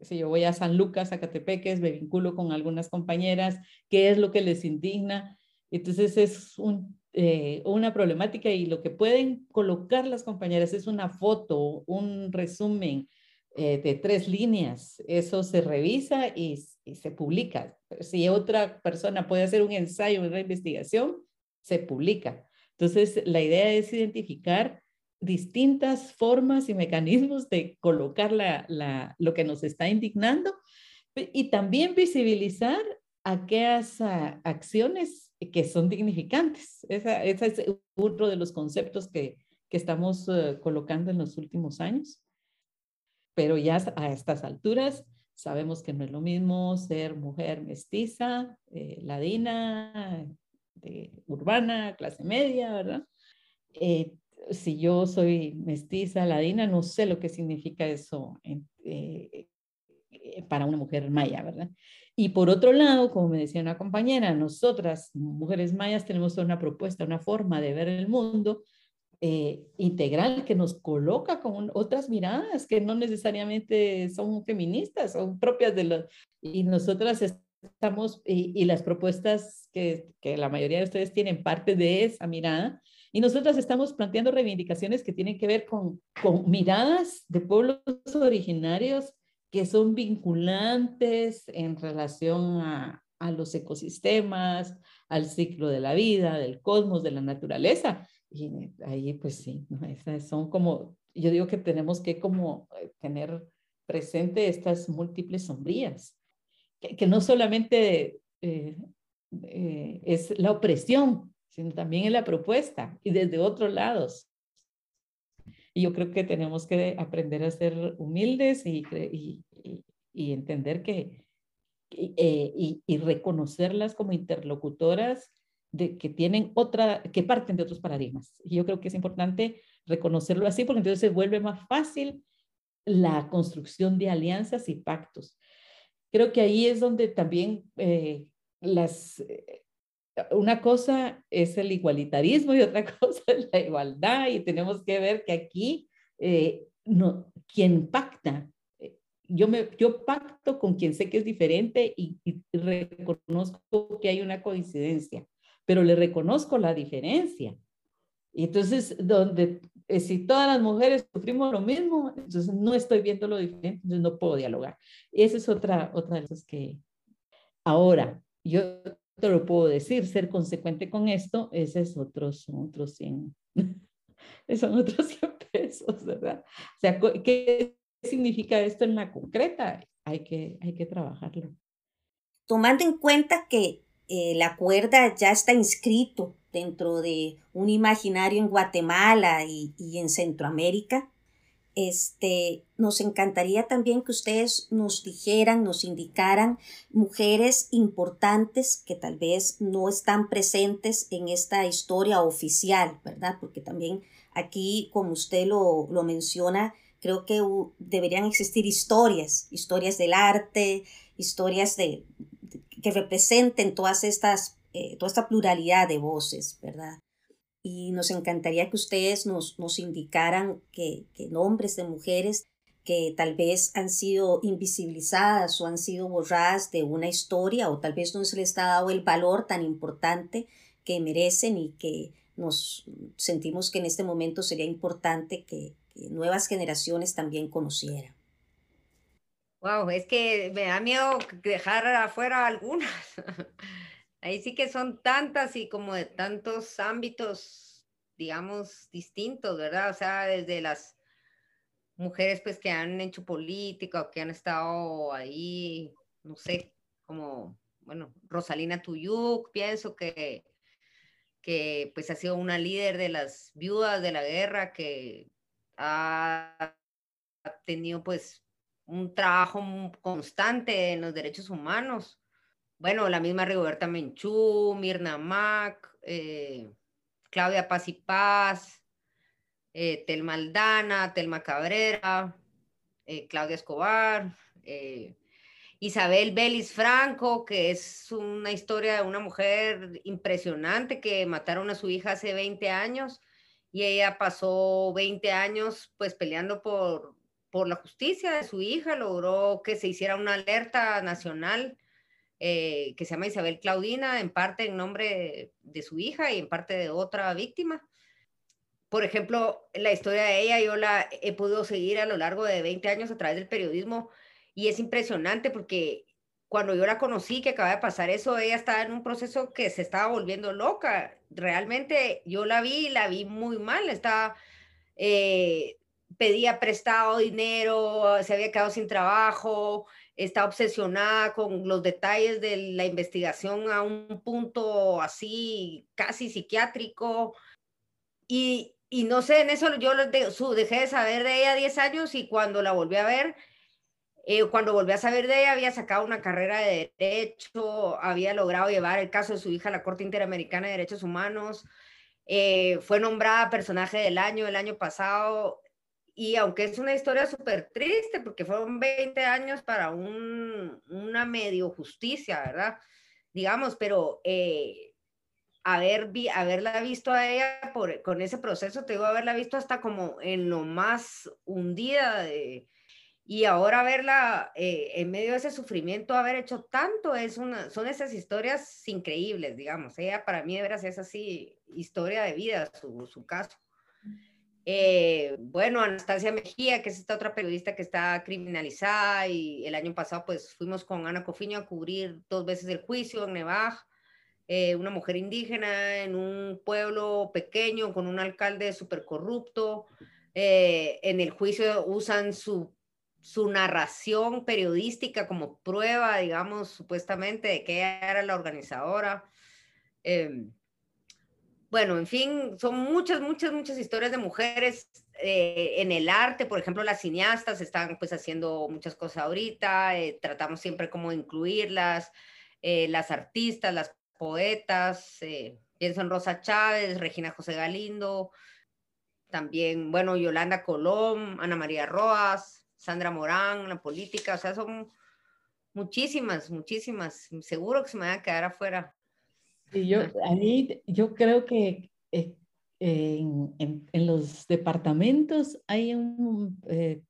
si yo voy a San Lucas, a Catepeques, me vinculo con algunas compañeras, qué es lo que les indigna. Entonces es un eh, una problemática y lo que pueden colocar las compañeras es una foto, un resumen eh, de tres líneas. Eso se revisa y, se publica. Si otra persona puede hacer un ensayo, una investigación, se publica. Entonces, la idea es identificar distintas formas y mecanismos de colocar la, lo que nos está indignando y también visibilizar aquellas ah, acciones que son dignificantes. Ese es otro de los conceptos que, que estamos eh, colocando en los últimos años. Pero ya a estas alturas sabemos que no es lo mismo ser mujer mestiza, eh, ladina, urbana, clase media, ¿verdad? Eh, si yo soy mestiza, ladina, no sé lo que significa eso para una mujer maya, ¿verdad? Y por otro lado, como me decía una compañera, nosotras, mujeres mayas, tenemos una propuesta, una forma de ver el mundo eh, integral que nos coloca con otras miradas que no necesariamente son feministas, son propias de los... Y nosotras estamos, y, las propuestas que, que la mayoría de ustedes tienen parte de esa mirada, y nosotras estamos planteando reivindicaciones que tienen que ver con, con miradas de pueblos originarios que son vinculantes en relación a, a los ecosistemas, al ciclo de la vida, del cosmos, de la naturaleza. Y ahí pues sí, Esas son como, yo digo que tenemos que como eh, tener presente estas múltiples sombrías, que, no solamente eh, eh, es la opresión, sino también es la propuesta y desde otros lados. Y yo creo que tenemos que aprender a ser humildes y, y, y entender que, eh, y, y, reconocerlas como interlocutoras de que tienen otra, que parten de otros paradigmas. Y yo creo que es importante reconocerlo así porque entonces se vuelve más fácil la construcción de alianzas y pactos. Creo que ahí es donde también eh, las, eh, una cosa es el igualitarismo y otra cosa es la igualdad y tenemos que ver que aquí eh, no, quien pacta, yo, me, yo pacto con quien sé que es diferente y, y reconozco que hay una coincidencia, pero le reconozco la diferencia. Y entonces, donde si todas las mujeres sufrimos lo mismo, entonces no estoy viendo lo diferente, entonces no puedo dialogar. Esa es otra, otra de las que ahora yo lo puedo decir, ser consecuente con esto, ese es otro, son otros 100, son otros 100 pesos, ¿verdad? O sea, ¿qué significa esto en la concreta? Hay que, hay que trabajarlo. Tomando en cuenta que eh, la cuerda ya está inscrito dentro de un imaginario en Guatemala y, y en Centroamérica, este, nos encantaría también que ustedes nos dijeran, nos indicaran mujeres importantes que tal vez no están presentes en esta historia oficial, ¿verdad? Porque también aquí, como usted lo, lo menciona, creo que deberían existir historias, historias del arte, historias de, que representen todas estas, eh, toda esta pluralidad de voces, ¿verdad? Y nos encantaría que ustedes nos, nos indicaran que, que, nombres de mujeres que tal vez han sido invisibilizadas o han sido borradas de una historia o tal vez no se les ha dado el valor tan importante que merecen y que nos sentimos que en este momento sería importante que, que nuevas generaciones también conocieran. Wow, es que me da miedo dejar afuera algunas. Ahí sí que son tantas y como de tantos ámbitos, digamos, distintos, ¿verdad? O sea, desde las mujeres pues que han hecho política que han estado ahí, no sé, como, bueno, Rosalina Tuyuk, pienso que, que pues ha sido una líder de las viudas de la guerra, que ha tenido pues un trabajo constante en los derechos humanos bueno, la misma Rigoberta Menchú, Mirna Mac, eh, Claudia Paz y Paz, eh, Telma Aldana, Telma Cabrera, eh, Claudia Escobar, Isabel Belis Franco, que es una historia de una mujer impresionante que mataron a su hija hace 20 años y ella pasó 20 años pues peleando por, por la justicia de su hija, logró que se hiciera una alerta nacional eh, que se llama Isabel Claudina, en parte en nombre de, su hija y en parte de otra víctima. Por ejemplo, la historia de ella yo la he podido seguir a lo largo de 20 años a través del periodismo y es impresionante porque cuando yo la conocí, que acaba de pasar eso, ella estaba en un proceso que se estaba volviendo loca. Realmente yo la vi, la vi muy mal, estaba, eh, pedía prestado dinero, se había quedado sin trabajo, está obsesionada con los detalles de la investigación a un punto así casi psiquiátrico. Y, y no sé, en eso yo dejé de saber de ella 10 años y cuando la volví a ver, eh, cuando volví a saber de ella, había sacado una carrera de derecho, había logrado llevar el caso de su hija a la Corte Interamericana de Derechos Humanos, eh, fue nombrada personaje del año el año pasado y aunque es una historia súper triste, porque fueron 20 años para un, una medio justicia, ¿verdad? Digamos, pero eh, haber vi, haberla visto a ella por, con ese proceso, te digo, haberla visto hasta como en lo más hundida de, y ahora verla eh, en medio de ese sufrimiento, haber hecho tanto, es una, son esas historias increíbles, digamos. Ella para mí de veras es así, historia de vida, su, su caso. Eh, bueno, Anastasia Mejía, que es esta otra periodista que está criminalizada y el año pasado pues fuimos con Ana Cofiño a cubrir dos veces el juicio en Nevaj, eh, una mujer indígena en un pueblo pequeño con un alcalde súper corrupto. Eh, en el juicio usan su, su narración periodística como prueba, digamos, supuestamente de que ella era la organizadora. Em, bueno, en fin, son muchas, muchas, muchas historias de mujeres eh, en el arte. Por ejemplo, las cineastas están pues haciendo muchas cosas ahorita. Eh, tratamos siempre como de incluirlas. Eh, las artistas, las poetas, pienso en Rosa Chávez, Regina José Galindo, también, bueno, Yolanda Colón, Ana María Roas, Sandra Morán, la política, o sea, son muchísimas, muchísimas. Seguro que se me van a quedar afuera yo, ahí, yo creo que eh, en, en, los departamentos hay un, eh,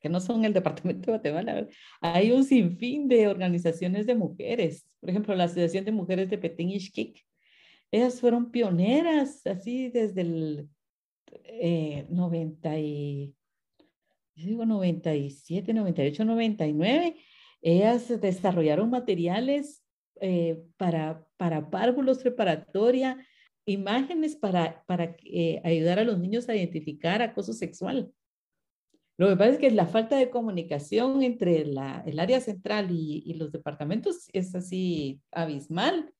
que no son el departamento de Guatemala, hay un sinfín de organizaciones de mujeres. Por ejemplo, la Asociación de Mujeres de Petén Ishkik. Ellas fueron pioneras así desde el eh, 90 y, digo 97, 98, 99. Ellas desarrollaron materiales eh, para, párvulos preparatoria, imágenes para, para eh, ayudar a los niños a identificar acoso sexual. Lo que pasa es que la falta de comunicación entre la, el área central y, los departamentos es así abismal.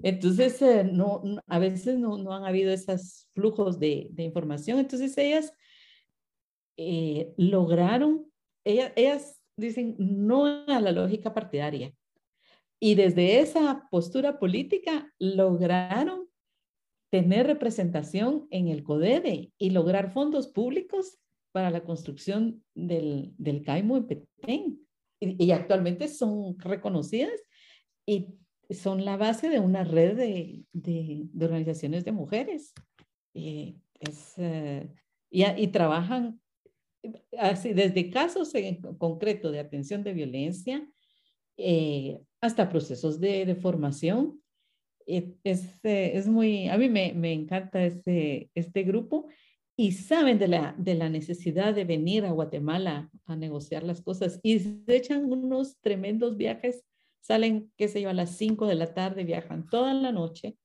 Entonces, eh, no, a veces no, no, han habido esos flujos de, información. Entonces, ellas lograron, ellas, ellas dicen no a la lógica partidaria. Y desde esa postura política lograron tener representación en el CODEDE y lograr fondos públicos para la construcción del, del CAIMO en Petén. Y, actualmente son reconocidas y son la base de una red de, de, organizaciones de mujeres. Y, eh, y, y, trabajan así, desde casos en concreto de atención de violencia eh, hasta procesos de, formación. Eh, es, eh, es, muy, a mí me, me, encanta este, este grupo y saben de la, de la necesidad de venir a Guatemala a negociar las cosas y se echan unos tremendos viajes, salen, qué sé yo, a las 5 de la tarde, viajan toda la noche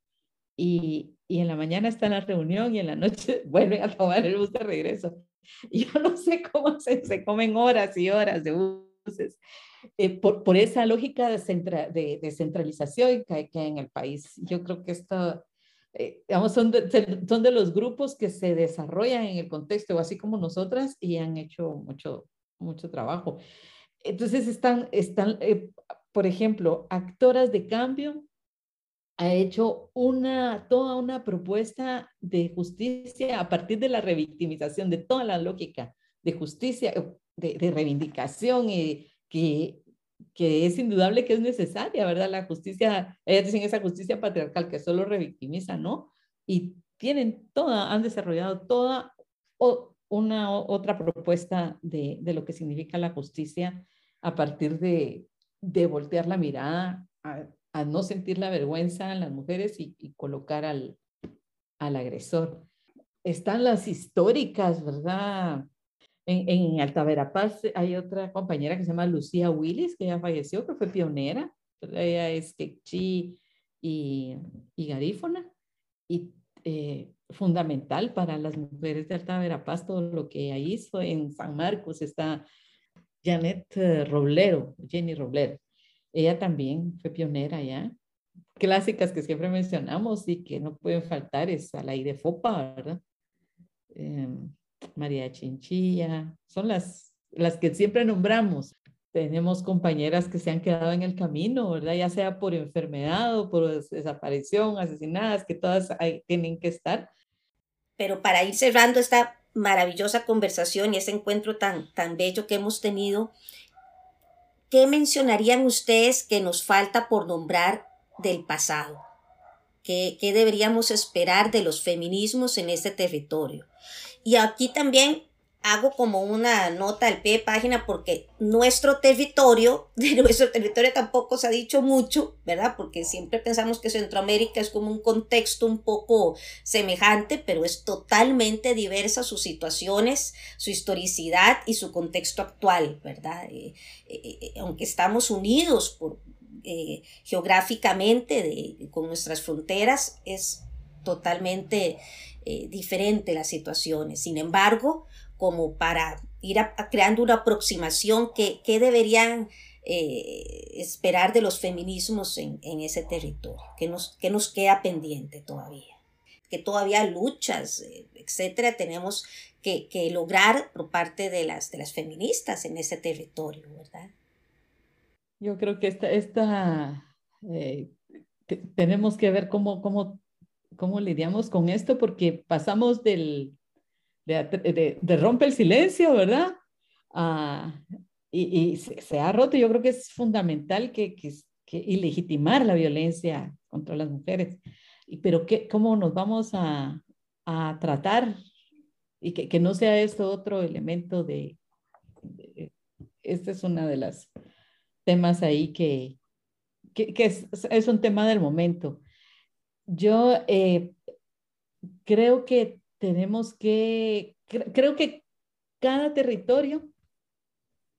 y, y en la mañana están en la reunión y en la noche vuelven a tomar el bus de regreso. Yo no sé cómo se, se comen horas y horas de buses eh, por, por, esa lógica de, centra, de, de centralización que hay, que en el país. Yo creo que esto, eh, digamos, son de, son de los grupos que se desarrollan en el contexto, así como nosotras, y han hecho mucho, mucho trabajo. Entonces están, están eh, por ejemplo, Actoras de Cambio ha hecho una, toda una propuesta de justicia a partir de la revictimización, de toda la lógica de justicia, de, de reivindicación y que, que es indudable que es necesaria, ¿verdad? La justicia, ellas dicen esa justicia patriarcal que solo revictimiza, ¿no? Y tienen toda, han desarrollado toda una otra propuesta de, de lo que significa la justicia a partir de, de voltear la mirada, a, no sentir la vergüenza en las mujeres y, y colocar al, al agresor. Están las históricas, ¿verdad? En, en Alta Verapaz hay otra compañera que se llama Lucía Willis, que ya falleció, que fue pionera. Ella es quechí y, y garífona. Y eh, fundamental para las mujeres de Alta Verapaz, todo lo que ella hizo. En San Marcos está Janet eh, Roblero, Jenny Roblero. Ella también fue pionera ya. Clásicas que siempre mencionamos y que no pueden faltar es a la Fopa, ¿verdad? Eh, María Chinchilla, son las, las que siempre nombramos. Tenemos compañeras que se han quedado en el camino, ¿verdad? Ya sea por enfermedad o por desaparición, asesinadas, que todas ahí tienen que estar. Pero para ir cerrando esta maravillosa conversación y ese encuentro tan, tan bello que hemos tenido, ¿qué mencionarían ustedes que nos falta por nombrar del pasado? ¿Qué, ¿Qué, deberíamos esperar de los feminismos en este territorio? Y aquí también hago como una nota al pie de página porque nuestro territorio, de nuestro territorio tampoco se ha dicho mucho, ¿verdad? Porque siempre pensamos que Centroamérica es como un contexto un poco semejante, pero es totalmente diversa sus situaciones, su historicidad y su contexto actual, ¿verdad? Eh, eh, eh, aunque estamos unidos por, geográficamente con nuestras fronteras, es totalmente diferente las situaciones. Sin embargo, como para ir creando una aproximación que, deberían eh, esperar de los feminismos en, ese territorio, que nos, que nos queda pendiente todavía, que todavía luchas, eh, etcétera, tenemos que, lograr por parte de las, de las feministas en ese territorio, ¿verdad? Yo creo que esta, esta eh, tenemos que ver cómo, cómo, cómo lidiamos con esto, porque pasamos del, de, rompe el silencio, ¿verdad? Ah, y, se, ha roto. Yo creo que es fundamental que, que, que ilegitimar la violencia contra las mujeres. Y, pero ¿qué, ¿cómo nos vamos a, a tratar? Y que, que, no sea esto otro elemento de, Este es uno de los temas ahí que, que, es, es, un tema del momento. Yo eh, creo que tenemos que, creo que cada territorio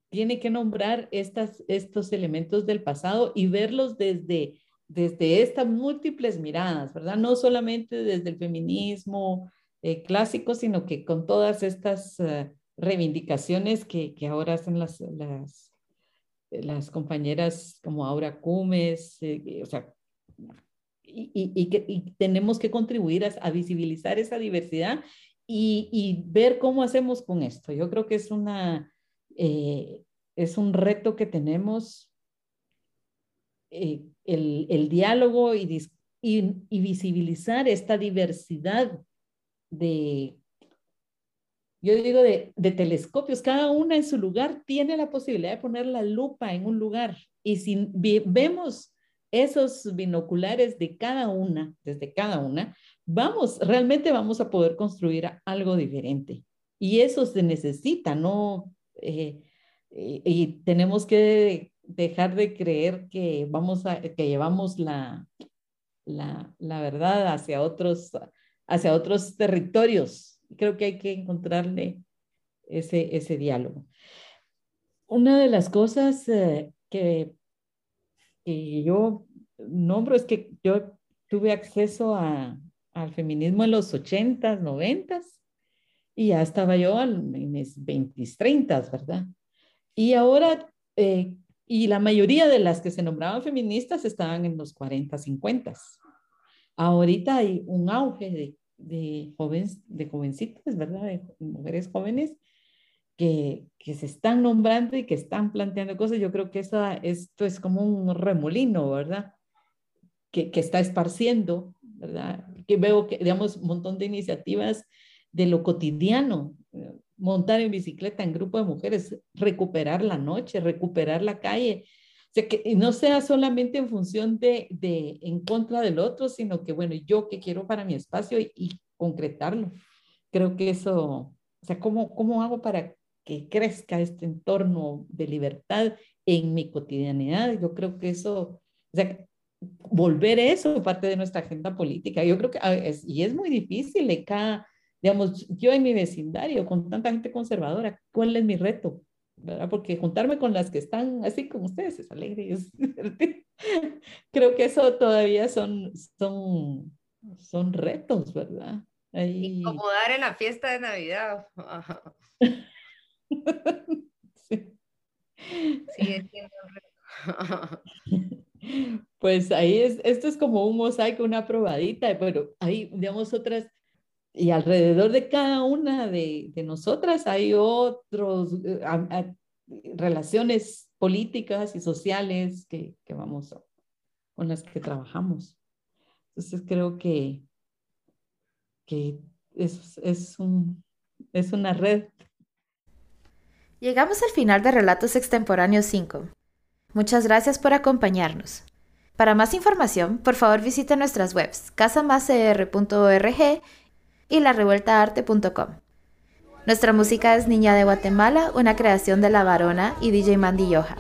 tiene que nombrar estas, estos elementos del pasado y verlos desde, desde estas múltiples miradas, ¿verdad? No solamente desde el feminismo eh, clásico, sino que con todas estas eh, reivindicaciones que, que, ahora hacen las, las, las compañeras como Aura Cumes, o sea, y, que, tenemos que contribuir a, visibilizar esa diversidad y, ver cómo hacemos con esto. Yo creo que es, una, eh, es un reto que tenemos, eh, el, diálogo y, y, visibilizar esta diversidad de, yo digo, de, de, telescopios. Cada una en su lugar tiene la posibilidad de poner la lupa en un lugar. Y si vemos esos binoculares de cada una, desde cada una, vamos, realmente vamos a poder construir algo diferente. Y eso se necesita, ¿no? Eh, eh, y tenemos que dejar de creer que vamos a, que llevamos la, la, la verdad hacia otros, hacia otros territorios. Creo que hay que encontrarle ese, ese diálogo. Una de las cosas eh, que que yo nombro es que yo tuve acceso a, al feminismo en los 80s, 90s, y ya estaba yo en mis 20s, 30 ¿verdad? Y ahora, eh, y la mayoría de las que se nombraban feministas estaban en los 40, 50. Ahorita hay un auge de, de jóvenes, de jovencitas, ¿verdad? De mujeres jóvenes que, que, se están nombrando y que están planteando cosas, yo creo que esa, esto es como un remolino, ¿verdad? Que, está esparciendo, ¿verdad? Que veo que, digamos, un montón de iniciativas de lo cotidiano, eh, montar en bicicleta en grupo de mujeres, recuperar la noche, recuperar la calle. O sea, que no sea solamente en función de, de en contra del otro, sino que, bueno, yo que quiero para mi espacio y, y concretarlo. Creo que eso, o sea, ¿cómo, ¿cómo hago para que crezca este entorno de libertad en mi cotidianidad. Yo creo que eso, o sea, volver eso parte de nuestra agenda política. Yo creo que, es, y es muy difícil, acá, digamos, yo en mi vecindario, con tanta gente conservadora, ¿cuál es mi reto? ¿verdad? Porque juntarme con las que están así como ustedes es alegre es Creo que eso todavía son, son, son retos, ¿verdad? Ahí... Incomodar en la fiesta de Navidad. sí. Pues ahí es, esto es como un mosaico, una probadita, pero hay, digamos, otras, y alrededor de cada una de, de nosotras hay otros, eh, relaciones políticas y sociales que, que vamos con las que trabajamos. Entonces creo que, que es, es, un, es una red Llegamos al final de Relatos Extemporáneos 5. Muchas gracias por acompañarnos. Para más información, por favor visite nuestras webs casamacr.org y larevueltaarte.com. Nuestra música es Niña de Guatemala, una creación de La Varona y DJ Mandy Yoja.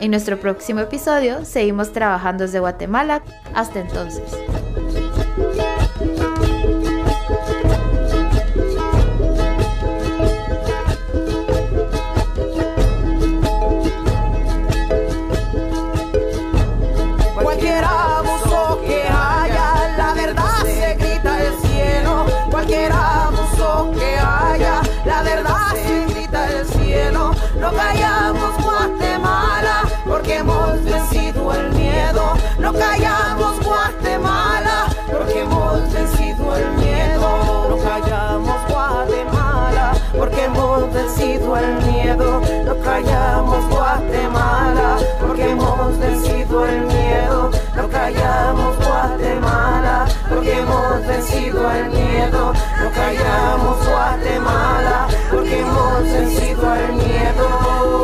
En nuestro próximo episodio seguimos trabajando desde Guatemala. Hasta entonces. vencido el miedo, no callamos Guatemala, porque hemos vencido el miedo, no callamos Guatemala, porque hemos vencido el miedo.